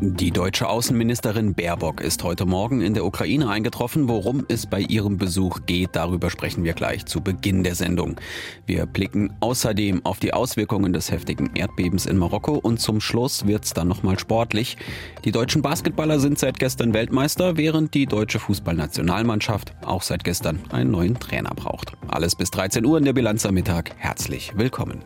Die deutsche Außenministerin Baerbock ist heute Morgen in der Ukraine eingetroffen. Worum es bei ihrem Besuch geht, darüber sprechen wir gleich zu Beginn der Sendung. Wir blicken außerdem auf die Auswirkungen des heftigen Erdbebens in Marokko und zum Schluss wird's dann nochmal sportlich. Die deutschen Basketballer sind seit gestern Weltmeister, während die deutsche Fußballnationalmannschaft auch seit gestern einen neuen Trainer braucht. Alles bis 13 Uhr in der Bilanz am Mittag. Herzlich willkommen.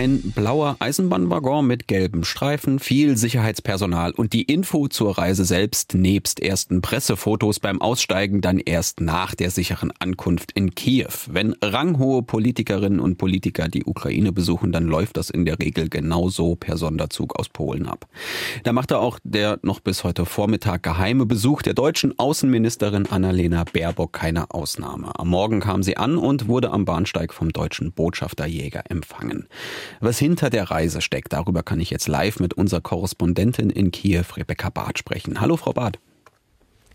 Ein blauer Eisenbahnwaggon mit gelben Streifen, viel Sicherheitspersonal und die Info zur Reise selbst nebst ersten Pressefotos beim Aussteigen dann erst nach der sicheren Ankunft in Kiew. Wenn ranghohe Politikerinnen und Politiker die Ukraine besuchen, dann läuft das in der Regel genauso per Sonderzug aus Polen ab. Da machte auch der noch bis heute Vormittag geheime Besuch der deutschen Außenministerin Annalena Baerbock keine Ausnahme. Am Morgen kam sie an und wurde am Bahnsteig vom deutschen Botschafter Jäger empfangen. Was hinter der Reise steckt, darüber kann ich jetzt live mit unserer Korrespondentin in Kiew, Rebecca Barth, sprechen. Hallo, Frau Barth.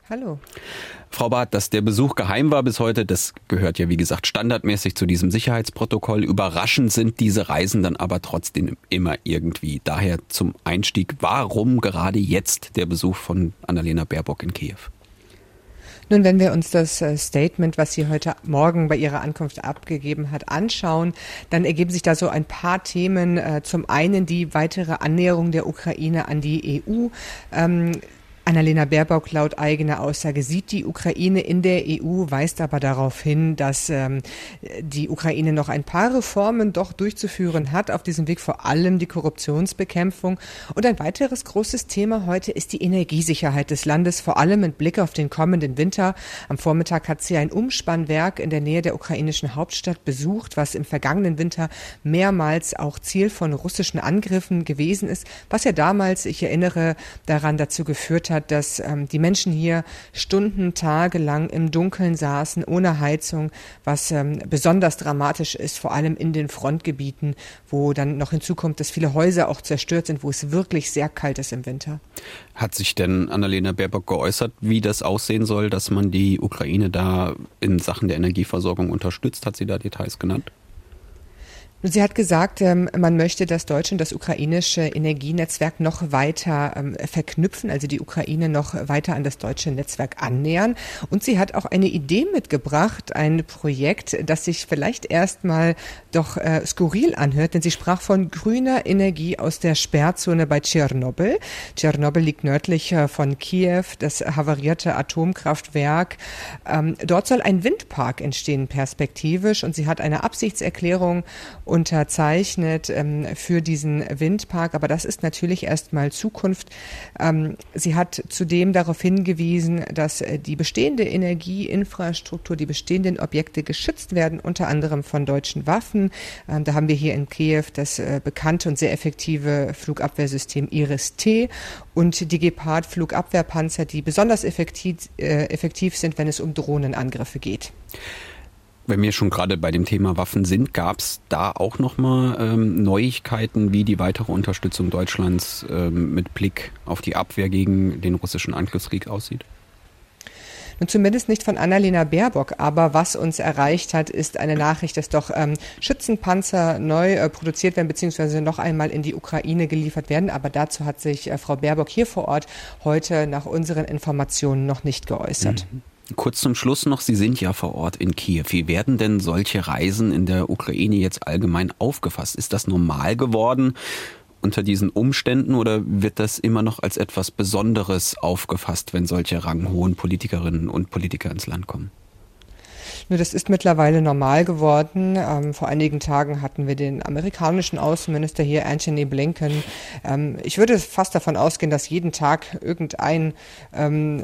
Hallo. Frau Barth, dass der Besuch geheim war bis heute, das gehört ja wie gesagt standardmäßig zu diesem Sicherheitsprotokoll. Überraschend sind diese Reisen dann aber trotzdem immer irgendwie. Daher zum Einstieg, warum gerade jetzt der Besuch von Annalena Baerbock in Kiew? Nun, wenn wir uns das äh, Statement, was sie heute Morgen bei ihrer Ankunft abgegeben hat, anschauen, dann ergeben sich da so ein paar Themen. Äh, zum einen die weitere Annäherung der Ukraine an die EU. Annalena Baerbock laut eigener Aussage sieht die Ukraine in der EU, weist aber darauf hin, dass ähm, die Ukraine noch ein paar Reformen doch durchzuführen hat. Auf diesem Weg vor allem die Korruptionsbekämpfung. Und ein weiteres großes Thema heute ist die Energiesicherheit des Landes, vor allem mit Blick auf den kommenden Winter. Am Vormittag hat sie ein Umspannwerk in der Nähe der ukrainischen Hauptstadt besucht, was im vergangenen Winter mehrmals auch Ziel von russischen Angriffen gewesen ist, was ja damals, ich erinnere daran, dazu geführt hat, hat, dass ähm, die Menschen hier Stunden, Tage lang im Dunkeln saßen, ohne Heizung, was ähm, besonders dramatisch ist, vor allem in den Frontgebieten, wo dann noch hinzukommt, dass viele Häuser auch zerstört sind, wo es wirklich sehr kalt ist im Winter. Hat sich denn Annalena Baerbock geäußert, wie das aussehen soll, dass man die Ukraine da in Sachen der Energieversorgung unterstützt? Hat sie da Details genannt? Sie hat gesagt, ähm, man möchte das deutsche und das ukrainische Energienetzwerk noch weiter ähm, verknüpfen, also die Ukraine noch weiter an das deutsche Netzwerk annähern. Und sie hat auch eine Idee mitgebracht, ein Projekt, das sich vielleicht erstmal doch äh, skurril anhört, denn sie sprach von grüner Energie aus der Sperrzone bei Tschernobyl. Tschernobyl liegt nördlich äh, von Kiew, das havarierte Atomkraftwerk. Ähm, dort soll ein Windpark entstehen, perspektivisch. Und sie hat eine Absichtserklärung unterzeichnet ähm, für diesen Windpark. Aber das ist natürlich erstmal Zukunft. Ähm, sie hat zudem darauf hingewiesen, dass äh, die bestehende Energieinfrastruktur, die bestehenden Objekte geschützt werden, unter anderem von deutschen Waffen. Ähm, da haben wir hier in Kiew das äh, bekannte und sehr effektive Flugabwehrsystem Iris-T und die Gepard-Flugabwehrpanzer, die besonders effektiv, äh, effektiv sind, wenn es um Drohnenangriffe geht. Wenn wir schon gerade bei dem Thema Waffen sind, gab es da auch nochmal ähm, Neuigkeiten, wie die weitere Unterstützung Deutschlands ähm, mit Blick auf die Abwehr gegen den russischen Angriffskrieg aussieht? Nun zumindest nicht von Annalena Baerbock, aber was uns erreicht hat, ist eine Nachricht, dass doch ähm, Schützenpanzer neu äh, produziert werden, beziehungsweise noch einmal in die Ukraine geliefert werden. Aber dazu hat sich äh, Frau Baerbock hier vor Ort heute nach unseren Informationen noch nicht geäußert. Mhm. Kurz zum Schluss noch, Sie sind ja vor Ort in Kiew. Wie werden denn solche Reisen in der Ukraine jetzt allgemein aufgefasst? Ist das normal geworden unter diesen Umständen oder wird das immer noch als etwas Besonderes aufgefasst, wenn solche ranghohen Politikerinnen und Politiker ins Land kommen? Nur das ist mittlerweile normal geworden. Ähm, vor einigen Tagen hatten wir den amerikanischen Außenminister hier, Anthony Blinken. Ähm, ich würde fast davon ausgehen, dass jeden Tag irgendein ähm,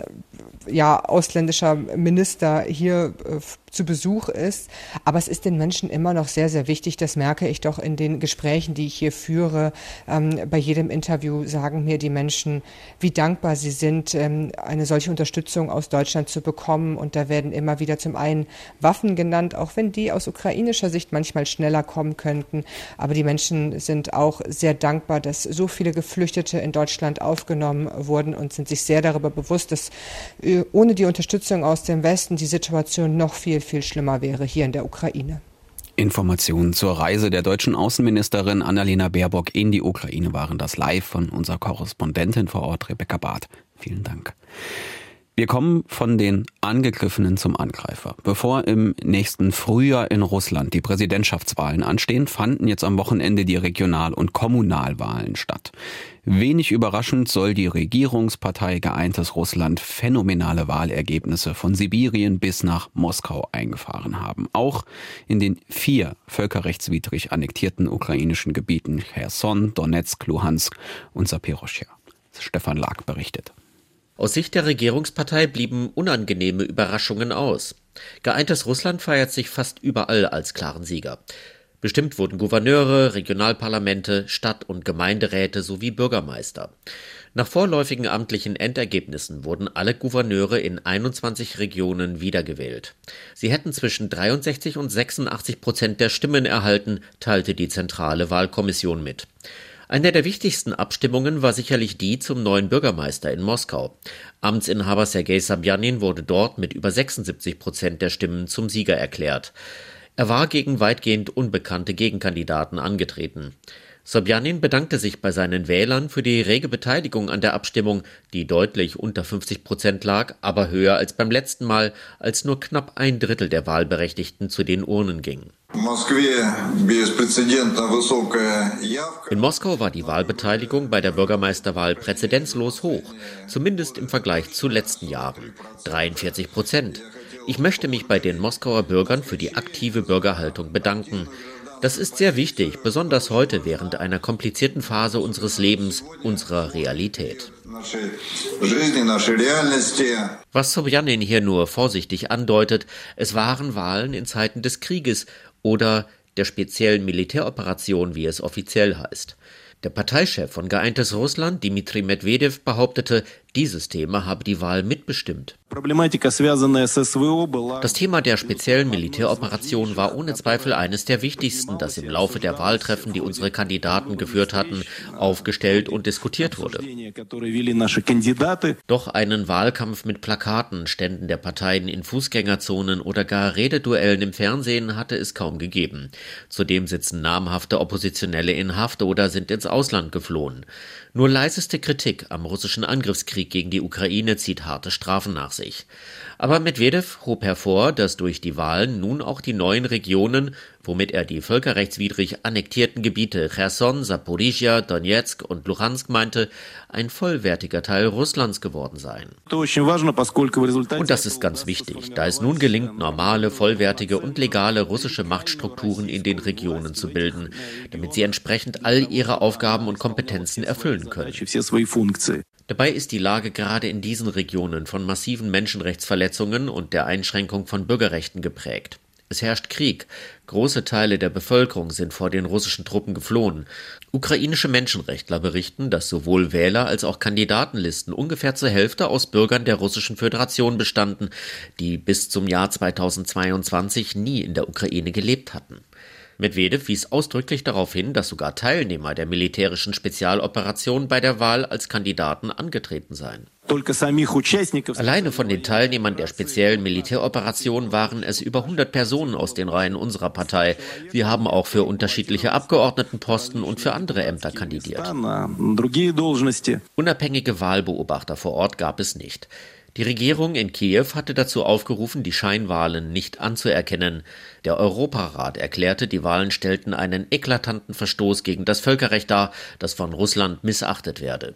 ja, ausländischer Minister hier äh, zu Besuch ist. Aber es ist den Menschen immer noch sehr, sehr wichtig. Das merke ich doch in den Gesprächen, die ich hier führe. Ähm, bei jedem Interview sagen mir die Menschen, wie dankbar sie sind, ähm, eine solche Unterstützung aus Deutschland zu bekommen. Und da werden immer wieder zum einen Waffen genannt, auch wenn die aus ukrainischer Sicht manchmal schneller kommen könnten. Aber die Menschen sind auch sehr dankbar, dass so viele Geflüchtete in Deutschland aufgenommen wurden und sind sich sehr darüber bewusst, dass äh, ohne die Unterstützung aus dem Westen die Situation noch viel viel, viel schlimmer wäre hier in der Ukraine. Informationen zur Reise der deutschen Außenministerin Annalena Baerbock in die Ukraine waren das live von unserer Korrespondentin vor Ort, Rebecca Barth. Vielen Dank. Wir kommen von den Angegriffenen zum Angreifer. Bevor im nächsten Frühjahr in Russland die Präsidentschaftswahlen anstehen, fanden jetzt am Wochenende die Regional- und Kommunalwahlen statt. Wenig überraschend soll die Regierungspartei Geeintes Russland phänomenale Wahlergebnisse von Sibirien bis nach Moskau eingefahren haben. Auch in den vier völkerrechtswidrig annektierten ukrainischen Gebieten Cherson, Donetsk, Luhansk und Sapiroscha. Stefan Lag berichtet. Aus Sicht der Regierungspartei blieben unangenehme Überraschungen aus. Geeintes Russland feiert sich fast überall als klaren Sieger. Bestimmt wurden Gouverneure, Regionalparlamente, Stadt- und Gemeinderäte sowie Bürgermeister. Nach vorläufigen amtlichen Endergebnissen wurden alle Gouverneure in 21 Regionen wiedergewählt. Sie hätten zwischen 63 und 86 Prozent der Stimmen erhalten, teilte die zentrale Wahlkommission mit. Eine der wichtigsten Abstimmungen war sicherlich die zum neuen Bürgermeister in Moskau. Amtsinhaber Sergei Sabjanin wurde dort mit über 76 Prozent der Stimmen zum Sieger erklärt. Er war gegen weitgehend unbekannte Gegenkandidaten angetreten. Sobjanin bedankte sich bei seinen Wählern für die rege Beteiligung an der Abstimmung, die deutlich unter 50 Prozent lag, aber höher als beim letzten Mal, als nur knapp ein Drittel der Wahlberechtigten zu den Urnen gingen. In Moskau war die Wahlbeteiligung bei der Bürgermeisterwahl präzedenzlos hoch, zumindest im Vergleich zu letzten Jahren. 43 Prozent. Ich möchte mich bei den Moskauer Bürgern für die aktive Bürgerhaltung bedanken. Das ist sehr wichtig, besonders heute während einer komplizierten Phase unseres Lebens, unserer Realität. Was Sobjanin hier nur vorsichtig andeutet, es waren Wahlen in Zeiten des Krieges oder der speziellen Militäroperation, wie es offiziell heißt. Der Parteichef von Geeintes Russland, Dmitri Medvedev, behauptete, dieses Thema habe die Wahl mitbestimmt. Das Thema der speziellen Militäroperation war ohne Zweifel eines der wichtigsten, das im Laufe der Wahltreffen, die unsere Kandidaten geführt hatten, aufgestellt und diskutiert wurde. Doch einen Wahlkampf mit Plakaten, Ständen der Parteien in Fußgängerzonen oder gar Rededuellen im Fernsehen hatte es kaum gegeben. Zudem sitzen namhafte Oppositionelle in Haft oder sind ins Ausland geflohen. Nur leiseste Kritik am russischen Angriffskrieg gegen die Ukraine zieht harte Strafen nach sich. Aber Medvedev hob hervor, dass durch die Wahlen nun auch die neuen Regionen womit er die völkerrechtswidrig annektierten Gebiete Cherson, Saporizhia, Donetsk und Luhansk meinte, ein vollwertiger Teil Russlands geworden seien. Und das ist ganz wichtig, da es nun gelingt, normale, vollwertige und legale russische Machtstrukturen in den Regionen zu bilden, damit sie entsprechend all ihre Aufgaben und Kompetenzen erfüllen können. Dabei ist die Lage gerade in diesen Regionen von massiven Menschenrechtsverletzungen und der Einschränkung von Bürgerrechten geprägt. Es herrscht Krieg. Große Teile der Bevölkerung sind vor den russischen Truppen geflohen. Ukrainische Menschenrechtler berichten, dass sowohl Wähler als auch Kandidatenlisten ungefähr zur Hälfte aus Bürgern der Russischen Föderation bestanden, die bis zum Jahr 2022 nie in der Ukraine gelebt hatten. Medvedev wies ausdrücklich darauf hin, dass sogar Teilnehmer der militärischen Spezialoperation bei der Wahl als Kandidaten angetreten seien. Alleine von den Teilnehmern der speziellen Militäroperation waren es über 100 Personen aus den Reihen unserer Partei. Wir haben auch für unterschiedliche Abgeordnetenposten und für andere Ämter kandidiert. Unabhängige Wahlbeobachter vor Ort gab es nicht. Die Regierung in Kiew hatte dazu aufgerufen, die Scheinwahlen nicht anzuerkennen. Der Europarat erklärte, die Wahlen stellten einen eklatanten Verstoß gegen das Völkerrecht dar, das von Russland missachtet werde.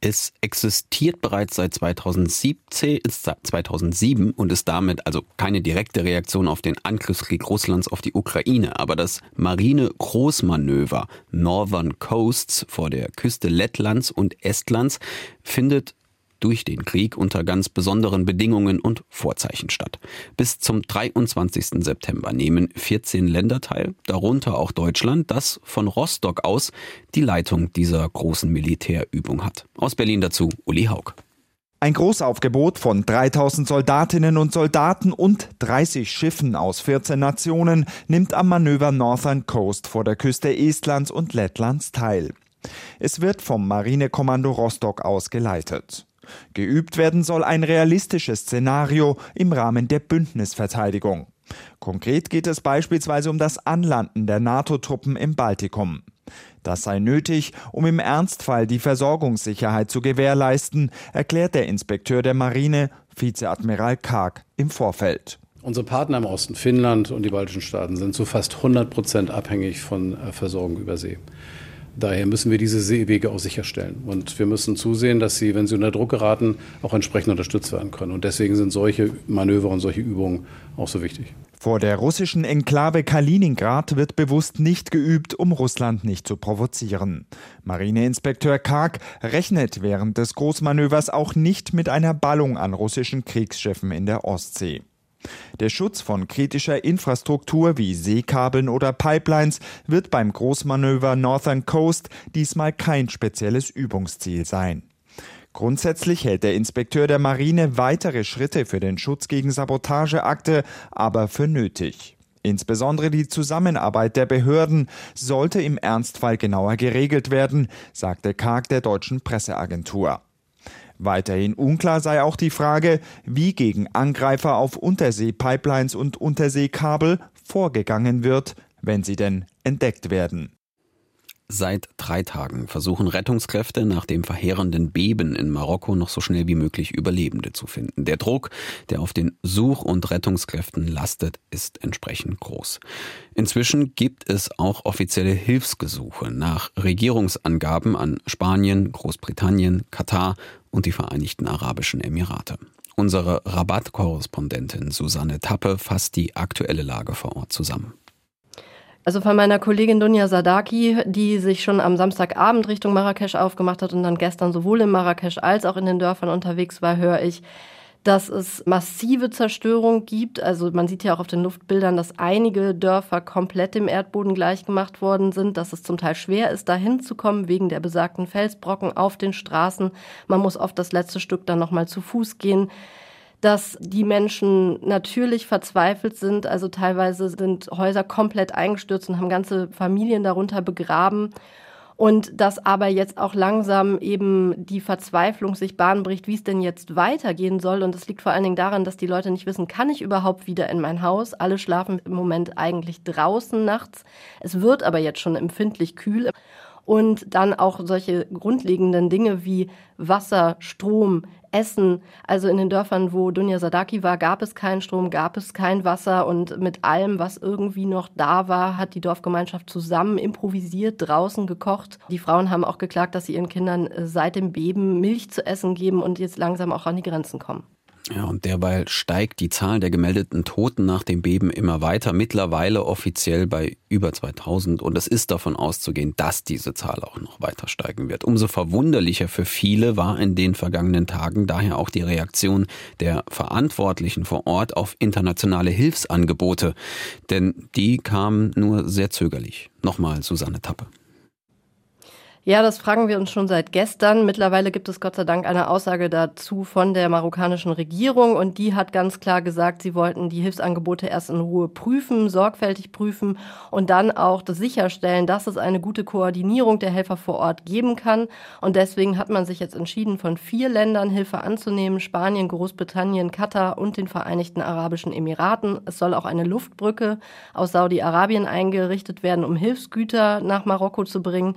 Es existiert bereits seit 2017, ist 2007 und ist damit also keine direkte Reaktion auf den Angriffskrieg Russlands auf die Ukraine. Aber das Marine-Großmanöver Northern Coasts vor der Küste Lettlands und Estlands findet durch den Krieg unter ganz besonderen Bedingungen und Vorzeichen statt. Bis zum 23. September nehmen 14 Länder teil, darunter auch Deutschland, das von Rostock aus die Leitung dieser großen Militärübung hat. Aus Berlin dazu Uli Haug. Ein Großaufgebot von 3000 Soldatinnen und Soldaten und 30 Schiffen aus 14 Nationen nimmt am Manöver Northern Coast vor der Küste Estlands und Lettlands teil. Es wird vom Marinekommando Rostock aus geleitet. Geübt werden soll ein realistisches Szenario im Rahmen der Bündnisverteidigung. Konkret geht es beispielsweise um das Anlanden der NATO-Truppen im Baltikum. Das sei nötig, um im Ernstfall die Versorgungssicherheit zu gewährleisten, erklärt der Inspekteur der Marine, Vizeadmiral Karg, im Vorfeld. Unsere Partner im Osten, Finnland und die baltischen Staaten, sind zu fast 100 Prozent abhängig von äh, Versorgung über See. Daher müssen wir diese Seewege auch sicherstellen. Und wir müssen zusehen, dass sie, wenn sie unter Druck geraten, auch entsprechend unterstützt werden können. Und deswegen sind solche Manöver und solche Übungen auch so wichtig. Vor der russischen Enklave Kaliningrad wird bewusst nicht geübt, um Russland nicht zu provozieren. Marineinspekteur Karg rechnet während des Großmanövers auch nicht mit einer Ballung an russischen Kriegsschiffen in der Ostsee. Der Schutz von kritischer Infrastruktur wie Seekabeln oder Pipelines wird beim Großmanöver Northern Coast diesmal kein spezielles Übungsziel sein. Grundsätzlich hält der Inspekteur der Marine weitere Schritte für den Schutz gegen Sabotageakte aber für nötig. Insbesondere die Zusammenarbeit der Behörden sollte im Ernstfall genauer geregelt werden, sagte Karg der deutschen Presseagentur. Weiterhin unklar sei auch die Frage, wie gegen Angreifer auf Unterseepipelines und Unterseekabel vorgegangen wird, wenn sie denn entdeckt werden. Seit drei Tagen versuchen Rettungskräfte nach dem verheerenden Beben in Marokko noch so schnell wie möglich Überlebende zu finden. Der Druck, der auf den Such- und Rettungskräften lastet, ist entsprechend groß. Inzwischen gibt es auch offizielle Hilfsgesuche nach Regierungsangaben an Spanien, Großbritannien, Katar und die Vereinigten Arabischen Emirate. Unsere Rabatt-Korrespondentin Susanne Tappe fasst die aktuelle Lage vor Ort zusammen. Also von meiner Kollegin Dunja Sadaki, die sich schon am Samstagabend Richtung Marrakesch aufgemacht hat und dann gestern sowohl in Marrakesch als auch in den Dörfern unterwegs war, höre ich, dass es massive Zerstörung gibt. Also man sieht ja auch auf den Luftbildern, dass einige Dörfer komplett dem Erdboden gleichgemacht worden sind, dass es zum Teil schwer ist, dahin zu kommen wegen der besagten Felsbrocken auf den Straßen. Man muss oft das letzte Stück dann nochmal zu Fuß gehen dass die Menschen natürlich verzweifelt sind. Also teilweise sind Häuser komplett eingestürzt und haben ganze Familien darunter begraben. Und dass aber jetzt auch langsam eben die Verzweiflung sich Bahn bricht, wie es denn jetzt weitergehen soll. Und das liegt vor allen Dingen daran, dass die Leute nicht wissen, kann ich überhaupt wieder in mein Haus? Alle schlafen im Moment eigentlich draußen nachts. Es wird aber jetzt schon empfindlich kühl und dann auch solche grundlegenden Dinge wie Wasser, Strom, Essen. Also in den Dörfern, wo Dunja Sadaki war, gab es keinen Strom, gab es kein Wasser und mit allem, was irgendwie noch da war, hat die Dorfgemeinschaft zusammen improvisiert, draußen gekocht. Die Frauen haben auch geklagt, dass sie ihren Kindern äh, seit dem Beben Milch zu essen geben und jetzt langsam auch an die Grenzen kommen. Ja, und derweil steigt die Zahl der gemeldeten Toten nach dem Beben immer weiter, mittlerweile offiziell bei über 2000 und es ist davon auszugehen, dass diese Zahl auch noch weiter steigen wird. Umso verwunderlicher für viele war in den vergangenen Tagen daher auch die Reaktion der Verantwortlichen vor Ort auf internationale Hilfsangebote, denn die kamen nur sehr zögerlich. Nochmal Susanne Tappe. Ja, das fragen wir uns schon seit gestern. Mittlerweile gibt es Gott sei Dank eine Aussage dazu von der marokkanischen Regierung und die hat ganz klar gesagt, sie wollten die Hilfsangebote erst in Ruhe prüfen, sorgfältig prüfen und dann auch das sicherstellen, dass es eine gute Koordinierung der Helfer vor Ort geben kann. Und deswegen hat man sich jetzt entschieden, von vier Ländern Hilfe anzunehmen, Spanien, Großbritannien, Katar und den Vereinigten Arabischen Emiraten. Es soll auch eine Luftbrücke aus Saudi-Arabien eingerichtet werden, um Hilfsgüter nach Marokko zu bringen.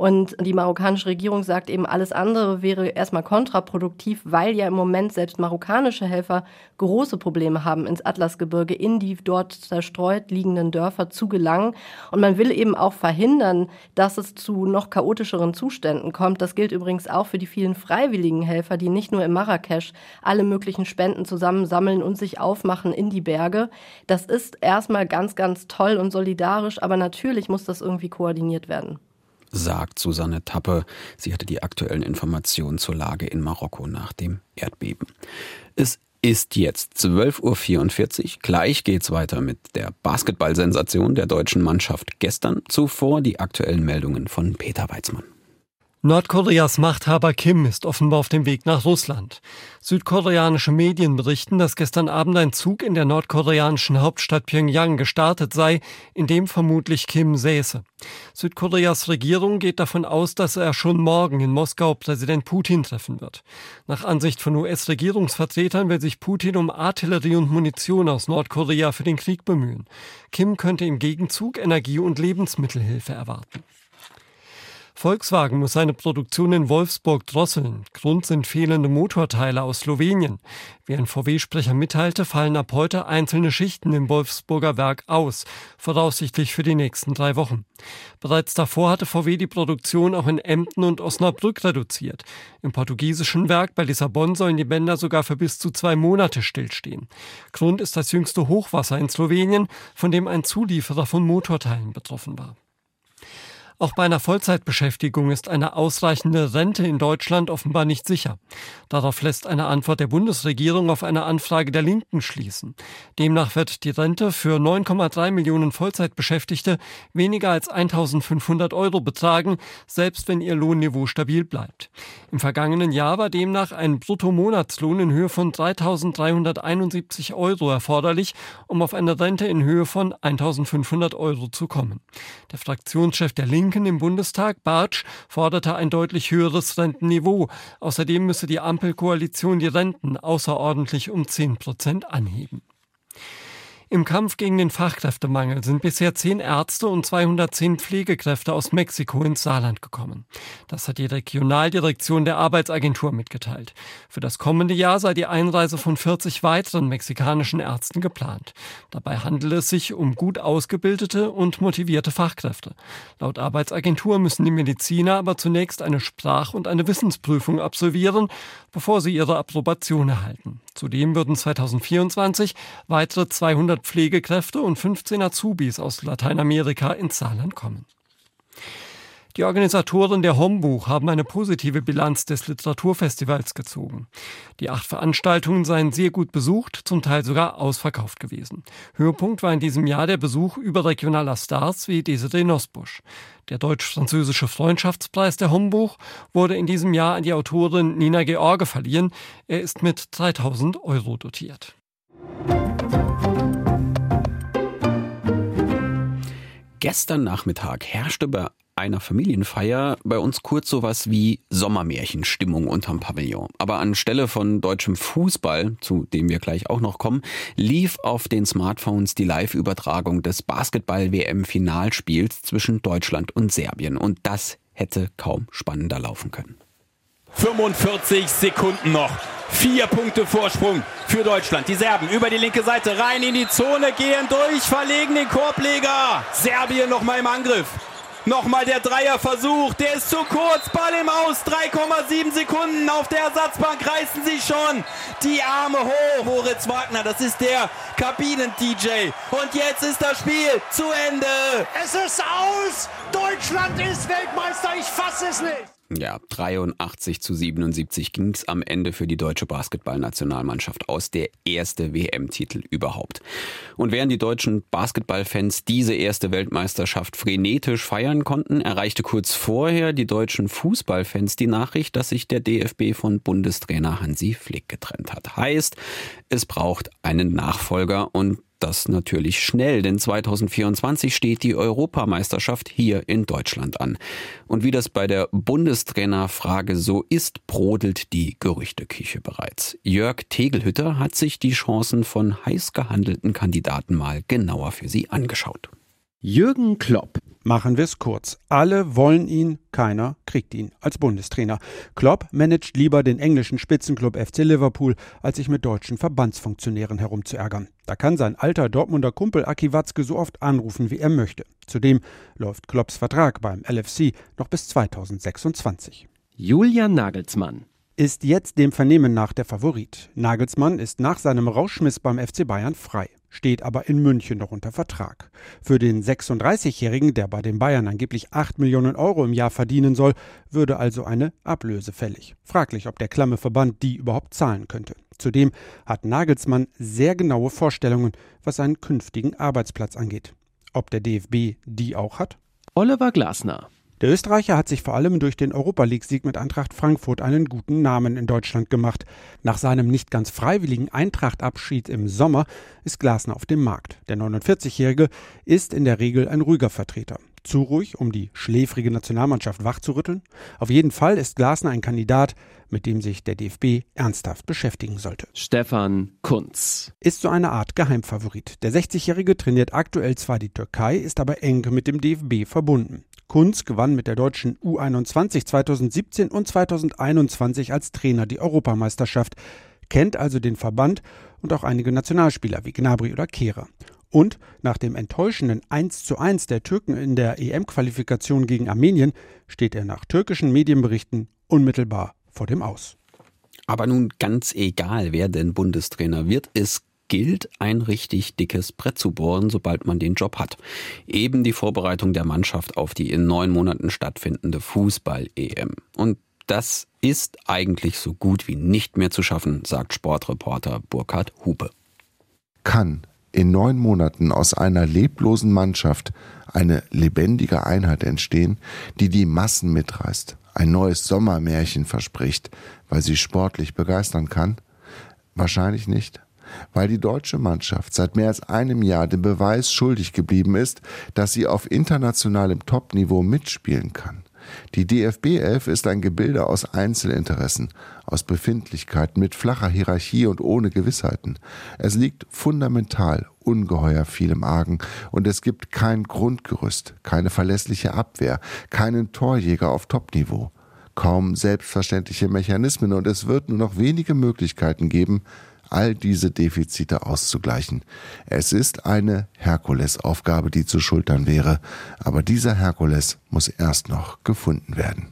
Und die marokkanische Regierung sagt eben, alles andere wäre erstmal kontraproduktiv, weil ja im Moment selbst marokkanische Helfer große Probleme haben, ins Atlasgebirge, in die dort zerstreut liegenden Dörfer zu gelangen. Und man will eben auch verhindern, dass es zu noch chaotischeren Zuständen kommt. Das gilt übrigens auch für die vielen freiwilligen Helfer, die nicht nur in Marrakesch alle möglichen Spenden zusammensammeln und sich aufmachen in die Berge. Das ist erstmal ganz, ganz toll und solidarisch, aber natürlich muss das irgendwie koordiniert werden sagt Susanne Tappe. Sie hatte die aktuellen Informationen zur Lage in Marokko nach dem Erdbeben. Es ist jetzt 12.44 Uhr. Gleich geht's weiter mit der Basketball-Sensation der deutschen Mannschaft gestern. Zuvor die aktuellen Meldungen von Peter Weizmann. Nordkoreas Machthaber Kim ist offenbar auf dem Weg nach Russland. Südkoreanische Medien berichten, dass gestern Abend ein Zug in der nordkoreanischen Hauptstadt Pyongyang gestartet sei, in dem vermutlich Kim säße. Südkoreas Regierung geht davon aus, dass er schon morgen in Moskau Präsident Putin treffen wird. Nach Ansicht von US-Regierungsvertretern will sich Putin um Artillerie und Munition aus Nordkorea für den Krieg bemühen. Kim könnte im Gegenzug Energie- und Lebensmittelhilfe erwarten. Volkswagen muss seine Produktion in Wolfsburg drosseln. Grund sind fehlende Motorteile aus Slowenien. Wie ein VW-Sprecher mitteilte, fallen ab heute einzelne Schichten im Wolfsburger Werk aus, voraussichtlich für die nächsten drei Wochen. Bereits davor hatte VW die Produktion auch in Emden und Osnabrück reduziert. Im portugiesischen Werk bei Lissabon sollen die Bänder sogar für bis zu zwei Monate stillstehen. Grund ist das jüngste Hochwasser in Slowenien, von dem ein Zulieferer von Motorteilen betroffen war. Auch bei einer Vollzeitbeschäftigung ist eine ausreichende Rente in Deutschland offenbar nicht sicher. Darauf lässt eine Antwort der Bundesregierung auf eine Anfrage der Linken schließen. Demnach wird die Rente für 9,3 Millionen Vollzeitbeschäftigte weniger als 1500 Euro betragen, selbst wenn ihr Lohnniveau stabil bleibt. Im vergangenen Jahr war demnach ein Bruttomonatslohn in Höhe von 3.371 Euro erforderlich, um auf eine Rente in Höhe von 1500 Euro zu kommen. Der Fraktionschef der Linken Linken im Bundestag, Bartsch, forderte ein deutlich höheres Rentenniveau. Außerdem müsse die Ampelkoalition die Renten außerordentlich um 10 Prozent anheben. Im Kampf gegen den Fachkräftemangel sind bisher zehn Ärzte und 210 Pflegekräfte aus Mexiko ins Saarland gekommen. Das hat die Regionaldirektion der Arbeitsagentur mitgeteilt. Für das kommende Jahr sei die Einreise von 40 weiteren mexikanischen Ärzten geplant. Dabei handele es sich um gut ausgebildete und motivierte Fachkräfte. Laut Arbeitsagentur müssen die Mediziner aber zunächst eine Sprach- und eine Wissensprüfung absolvieren, bevor sie ihre Approbation erhalten. Zudem würden 2024 weitere 200 Pflegekräfte und 15 Azubis aus Lateinamerika ins Saarland kommen. Die Organisatoren der Hombuch haben eine positive Bilanz des Literaturfestivals gezogen. Die acht Veranstaltungen seien sehr gut besucht, zum Teil sogar ausverkauft gewesen. Höhepunkt war in diesem Jahr der Besuch überregionaler Stars wie Desiree Nosbusch. Der deutsch-französische Freundschaftspreis der Hombuch wurde in diesem Jahr an die Autorin Nina George verliehen. Er ist mit 3000 Euro dotiert. Gestern Nachmittag herrschte bei einer Familienfeier bei uns kurz sowas wie Sommermärchenstimmung unterm Pavillon. Aber anstelle von deutschem Fußball, zu dem wir gleich auch noch kommen, lief auf den Smartphones die Live-Übertragung des Basketball-WM-Finalspiels zwischen Deutschland und Serbien. Und das hätte kaum spannender laufen können. 45 Sekunden noch. Vier Punkte Vorsprung für Deutschland. Die Serben über die linke Seite rein in die Zone, gehen durch, verlegen den Korbleger. Serbien nochmal im Angriff. Nochmal der Dreierversuch, der ist zu kurz, Ball im Aus, 3,7 Sekunden auf der Ersatzbank, reißen sie schon die Arme hoch, Moritz Wagner, das ist der Kabinen-DJ. Und jetzt ist das Spiel zu Ende. Es ist aus, Deutschland ist Weltmeister, ich fasse es nicht. Ja, 83 zu 77 ging es am Ende für die deutsche Basketballnationalmannschaft aus, der erste WM-Titel überhaupt. Und während die deutschen Basketballfans diese erste Weltmeisterschaft frenetisch feiern konnten, erreichte kurz vorher die deutschen Fußballfans die Nachricht, dass sich der DFB von Bundestrainer Hansi Flick getrennt hat. Heißt, es braucht einen Nachfolger und das natürlich schnell, denn 2024 steht die Europameisterschaft hier in Deutschland an. Und wie das bei der Bundestrainerfrage so ist, brodelt die Gerüchteküche bereits. Jörg Tegelhütter hat sich die Chancen von heiß gehandelten Kandidaten mal genauer für sie angeschaut. Jürgen Klopp Machen wir es kurz. Alle wollen ihn, keiner kriegt ihn als Bundestrainer. Klopp managt lieber den englischen Spitzenclub FC Liverpool, als sich mit deutschen Verbandsfunktionären herumzuärgern. Da kann sein alter Dortmunder Kumpel Aki Watzke so oft anrufen, wie er möchte. Zudem läuft Klopps Vertrag beim LFC noch bis 2026. Julian Nagelsmann ist jetzt dem Vernehmen nach der Favorit. Nagelsmann ist nach seinem Rauschmiss beim FC Bayern frei steht aber in München noch unter Vertrag. Für den 36-Jährigen, der bei den Bayern angeblich 8 Millionen Euro im Jahr verdienen soll, würde also eine Ablöse fällig. Fraglich, ob der klamme Verband die überhaupt zahlen könnte. Zudem hat Nagelsmann sehr genaue Vorstellungen, was seinen künftigen Arbeitsplatz angeht. Ob der DFB die auch hat? Oliver Glasner Der Österreicher hat sich vor allem durch den Europa League-Sieg mit Eintracht Frankfurt einen guten Namen in Deutschland gemacht. Nach seinem nicht ganz freiwilligen Eintracht-Abschied im Sommer ist Glasner auf dem Markt. Der 49-Jährige ist in der Regel ein ruhiger Vertreter. Zu ruhig, um die schläfrige Nationalmannschaft wachzurütteln? Auf jeden Fall ist Glasner ein Kandidat, mit dem sich der DFB ernsthaft beschäftigen sollte. Stefan Kunz ist so eine Art Geheimfavorit. Der 60-Jährige trainiert aktuell zwar die Türkei, ist aber eng mit dem DFB verbunden. Kunz gewann mit der deutschen U21 2017 und 2021 als Trainer die Europameisterschaft, kennt also den Verband und auch einige Nationalspieler wie Gnabry oder Kehrer. Und nach dem enttäuschenden 1 zu 1 der Türken in der EM-Qualifikation gegen Armenien steht er nach türkischen Medienberichten unmittelbar vor dem Aus. Aber nun ganz egal, wer denn Bundestrainer wird, es gilt, ein richtig dickes Brett zu bohren, sobald man den Job hat. Eben die Vorbereitung der Mannschaft auf die in neun Monaten stattfindende Fußball-EM. Und das ist eigentlich so gut wie nicht mehr zu schaffen, sagt Sportreporter Burkhard Hupe. Kann in neun Monaten aus einer leblosen Mannschaft eine lebendige Einheit entstehen, die die Massen mitreißt, ein neues Sommermärchen verspricht, weil sie sportlich begeistern kann? Wahrscheinlich nicht, weil die deutsche Mannschaft seit mehr als einem Jahr den Beweis schuldig geblieben ist, dass sie auf internationalem Topniveau mitspielen kann. Die DFB 11 ist ein Gebilde aus Einzelinteressen, aus Befindlichkeiten mit flacher Hierarchie und ohne Gewissheiten. Es liegt fundamental ungeheuer viel im Argen und es gibt kein Grundgerüst, keine verlässliche Abwehr, keinen Torjäger auf Topniveau, kaum selbstverständliche Mechanismen und es wird nur noch wenige Möglichkeiten geben, all diese Defizite auszugleichen. Es ist eine Herkulesaufgabe, die zu schultern wäre, aber dieser Herkules muss erst noch gefunden werden.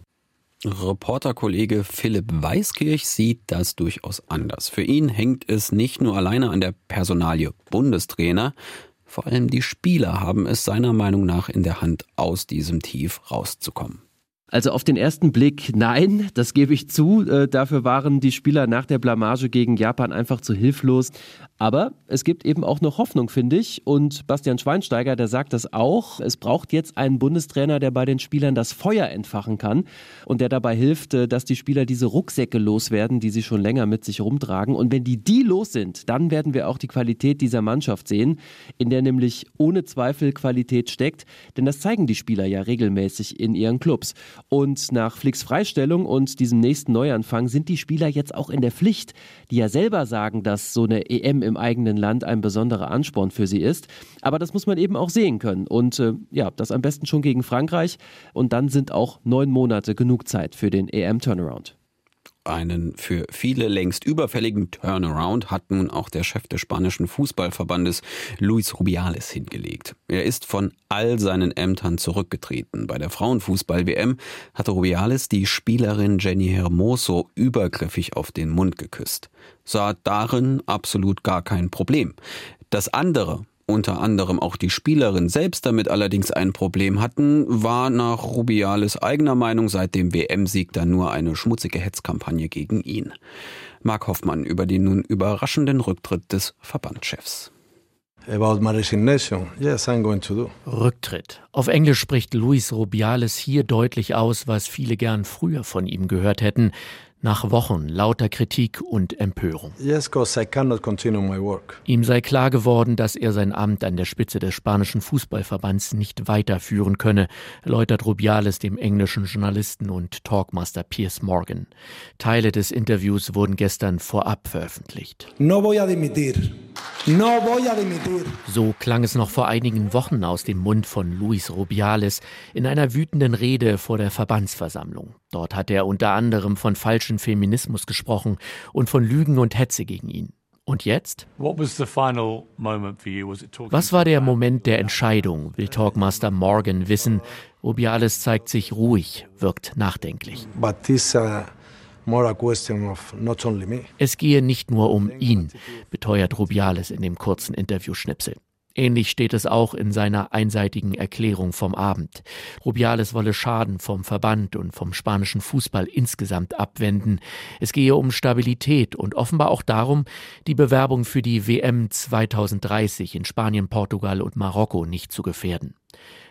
Reporterkollege Philipp Weiskirch sieht das durchaus anders. Für ihn hängt es nicht nur alleine an der Personalie Bundestrainer, vor allem die Spieler haben es seiner Meinung nach in der Hand, aus diesem Tief rauszukommen. Also auf den ersten Blick nein, das gebe ich zu. Äh, dafür waren die Spieler nach der Blamage gegen Japan einfach zu hilflos. Aber es gibt eben auch noch Hoffnung, finde ich. Und Bastian Schweinsteiger, der sagt das auch. Es braucht jetzt einen Bundestrainer, der bei den Spielern das Feuer entfachen kann und der dabei hilft, äh, dass die Spieler diese Rucksäcke loswerden, die sie schon länger mit sich rumtragen. Und wenn die die los sind, dann werden wir auch die Qualität dieser Mannschaft sehen, in der nämlich ohne Zweifel Qualität steckt. Denn das zeigen die Spieler ja regelmäßig in ihren Clubs. Und nach Flicks Freistellung und diesem nächsten Neuanfang sind die Spieler jetzt auch in der Pflicht, die ja selber sagen, dass so eine EM im eigenen Land ein besonderer Ansporn für sie ist. Aber das muss man eben auch sehen können. Und äh, ja, das am besten schon gegen Frankreich. Und dann sind auch neun Monate genug Zeit für den EM-Turnaround. Einen für viele längst überfälligen Turnaround hat nun auch der Chef des spanischen Fußballverbandes Luis Rubiales hingelegt. Er ist von all seinen Ämtern zurückgetreten. Bei der Frauenfußball-WM hatte Rubiales die Spielerin Jenny Hermoso übergriffig auf den Mund geküsst. Sah darin absolut gar kein Problem. Das andere, unter anderem auch die Spielerin selbst damit allerdings ein Problem hatten, war nach Rubiales eigener Meinung seit dem WM-Sieg dann nur eine schmutzige Hetzkampagne gegen ihn. Mark Hoffmann über den nun überraschenden Rücktritt des Verbandschefs. About my resignation. Yes, I'm going to do. Rücktritt. Auf Englisch spricht Luis Rubiales hier deutlich aus, was viele gern früher von ihm gehört hätten nach Wochen lauter Kritik und Empörung. Yes, I cannot continue my work. Ihm sei klar geworden, dass er sein Amt an der Spitze des spanischen Fußballverbands nicht weiterführen könne, erläutert Rubiales dem englischen Journalisten und Talkmaster Piers Morgan. Teile des Interviews wurden gestern vorab veröffentlicht. No voy a dimitir. No voy a dimitir. So klang es noch vor einigen Wochen aus dem Mund von Luis Rubiales in einer wütenden Rede vor der Verbandsversammlung. Dort hat er unter anderem von falschen Feminismus gesprochen und von Lügen und Hetze gegen ihn. Und jetzt? Was war der Moment der Entscheidung, will Talkmaster Morgan wissen. Rubiales zeigt sich ruhig, wirkt nachdenklich. Es gehe nicht nur um ihn, beteuert Rubiales in dem kurzen Interviewschnipsel. Ähnlich steht es auch in seiner einseitigen Erklärung vom Abend. Rubiales wolle Schaden vom Verband und vom spanischen Fußball insgesamt abwenden. Es gehe um Stabilität und offenbar auch darum, die Bewerbung für die WM 2030 in Spanien, Portugal und Marokko nicht zu gefährden.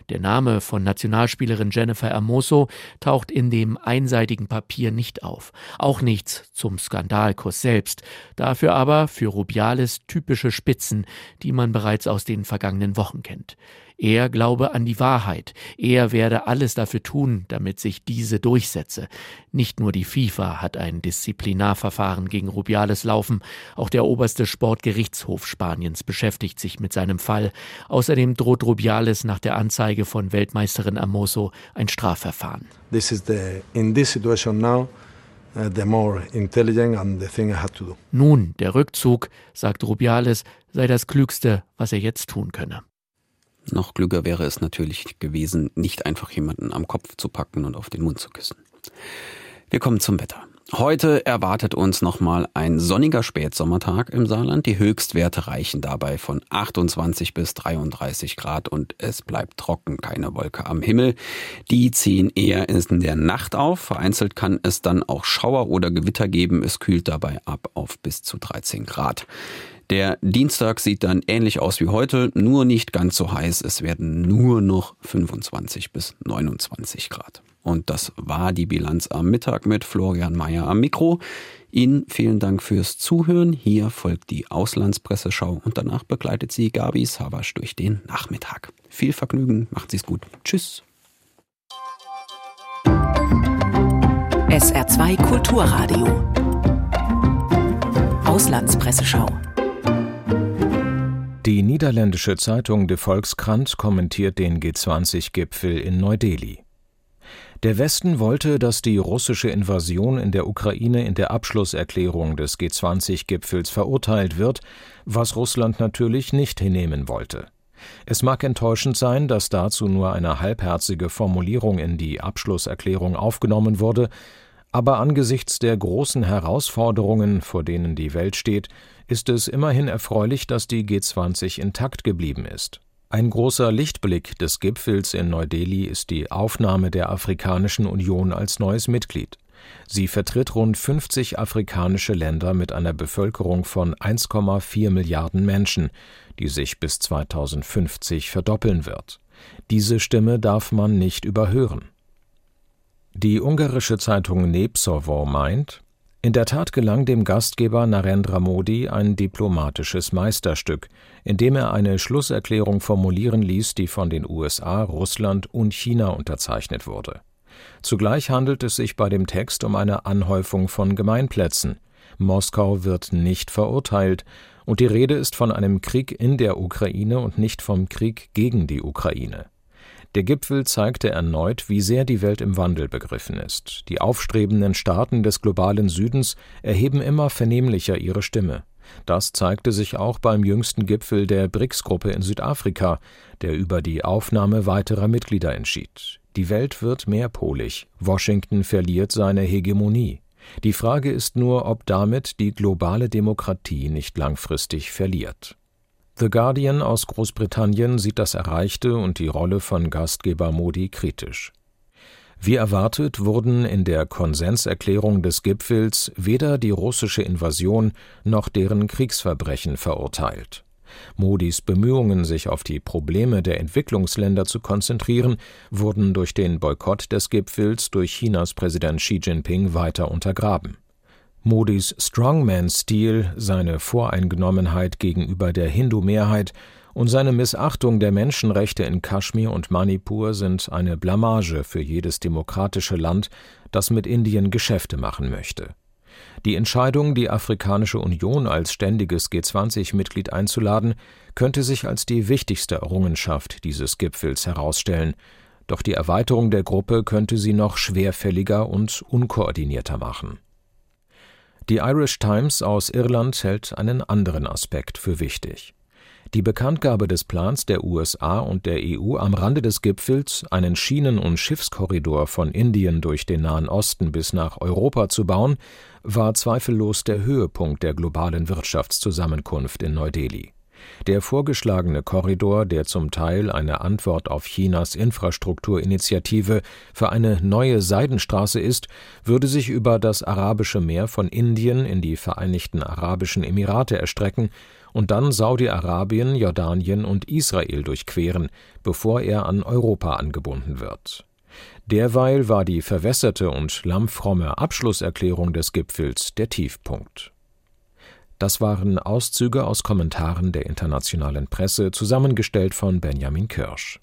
Der Name von Nationalspielerin Jennifer Hermoso taucht in dem einseitigen Papier nicht auf. Auch nichts zum Skandalkuss selbst. Dafür aber für Rubiales typische Spitzen, die man bereits aus den vergangenen Wochen kennt. Er glaube an die Wahrheit. Er werde alles dafür tun, damit sich diese durchsetze. Nicht nur die FIFA hat ein Disziplinarverfahren gegen Rubiales laufen, auch der oberste Sportgerichtshof Spaniens beschäftigt sich mit seinem Fall. Außerdem droht Rubiales nach der Anzeige von Weltmeisterin Amoso ein Strafverfahren. This is the, in this situation now. Nun, der Rückzug, sagt Rubiales, sei das Klügste, was er jetzt tun könne. Noch klüger wäre es natürlich gewesen, nicht einfach jemanden am Kopf zu packen und auf den Mund zu küssen. Wir kommen zum Wetter. Heute erwartet uns nochmal ein sonniger Spätsommertag im Saarland. Die Höchstwerte reichen dabei von 28 bis 33 Grad und es bleibt trocken, keine Wolke am Himmel. Die ziehen eher in der Nacht auf. Vereinzelt kann es dann auch Schauer oder Gewitter geben. Es kühlt dabei ab auf bis zu 13 Grad. Der Dienstag sieht dann ähnlich aus wie heute, nur nicht ganz so heiß. Es werden nur noch 25 bis 29 Grad. Und das war die Bilanz am Mittag mit Florian Mayer am Mikro. Ihnen vielen Dank fürs Zuhören. Hier folgt die Auslandspresseschau und danach begleitet sie Gabi Savasch durch den Nachmittag. Viel Vergnügen, macht Sie es gut. Tschüss. SR2 Kulturradio. Auslandspresseschau. Die niederländische Zeitung De Volkskrant kommentiert den G20-Gipfel in Neu-Delhi. Der Westen wollte, dass die russische Invasion in der Ukraine in der Abschlusserklärung des G20-Gipfels verurteilt wird, was Russland natürlich nicht hinnehmen wollte. Es mag enttäuschend sein, dass dazu nur eine halbherzige Formulierung in die Abschlusserklärung aufgenommen wurde, aber angesichts der großen Herausforderungen, vor denen die Welt steht, ist es immerhin erfreulich, dass die G20 intakt geblieben ist. Ein großer Lichtblick des Gipfels in Neu-Delhi ist die Aufnahme der Afrikanischen Union als neues Mitglied. Sie vertritt rund 50 afrikanische Länder mit einer Bevölkerung von 1,4 Milliarden Menschen, die sich bis 2050 verdoppeln wird. Diese Stimme darf man nicht überhören. Die ungarische Zeitung Népszava meint, in der Tat gelang dem Gastgeber Narendra Modi ein diplomatisches Meisterstück, indem er eine Schlusserklärung formulieren ließ, die von den USA, Russland und China unterzeichnet wurde. Zugleich handelt es sich bei dem Text um eine Anhäufung von Gemeinplätzen. Moskau wird nicht verurteilt, und die Rede ist von einem Krieg in der Ukraine und nicht vom Krieg gegen die Ukraine. Der Gipfel zeigte erneut, wie sehr die Welt im Wandel begriffen ist. Die aufstrebenden Staaten des globalen Südens erheben immer vernehmlicher ihre Stimme. Das zeigte sich auch beim jüngsten Gipfel der BRICS-Gruppe in Südafrika, der über die Aufnahme weiterer Mitglieder entschied. Die Welt wird mehrpolig. Washington verliert seine Hegemonie. Die Frage ist nur, ob damit die globale Demokratie nicht langfristig verliert. The Guardian aus Großbritannien sieht das Erreichte und die Rolle von Gastgeber Modi kritisch. Wie erwartet wurden in der Konsenserklärung des Gipfels weder die russische Invasion noch deren Kriegsverbrechen verurteilt. Modis Bemühungen, sich auf die Probleme der Entwicklungsländer zu konzentrieren, wurden durch den Boykott des Gipfels durch Chinas Präsident Xi Jinping weiter untergraben. Modis Strongman-Stil, seine Voreingenommenheit gegenüber der Hindu-Mehrheit und seine Missachtung der Menschenrechte in Kaschmir und Manipur sind eine Blamage für jedes demokratische Land, das mit Indien Geschäfte machen möchte. Die Entscheidung, die Afrikanische Union als ständiges G20-Mitglied einzuladen, könnte sich als die wichtigste Errungenschaft dieses Gipfels herausstellen, doch die Erweiterung der Gruppe könnte sie noch schwerfälliger und unkoordinierter machen. Die Irish Times aus Irland hält einen anderen Aspekt für wichtig. Die Bekanntgabe des Plans der USA und der EU am Rande des Gipfels, einen Schienen- und Schiffskorridor von Indien durch den Nahen Osten bis nach Europa zu bauen, war zweifellos der Höhepunkt der globalen Wirtschaftszusammenkunft in Neu-Delhi. Der vorgeschlagene Korridor, der zum Teil eine Antwort auf Chinas Infrastrukturinitiative für eine neue Seidenstraße ist, würde sich über das Arabische Meer von Indien in die Vereinigten Arabischen Emirate erstrecken und dann Saudi-Arabien, Jordanien und Israel durchqueren, bevor er an Europa angebunden wird. Derweil war die verwässerte und lammfromme Abschlusserklärung des Gipfels der Tiefpunkt. Das waren Auszüge aus Kommentaren der internationalen Presse, zusammengestellt von Benjamin Kirsch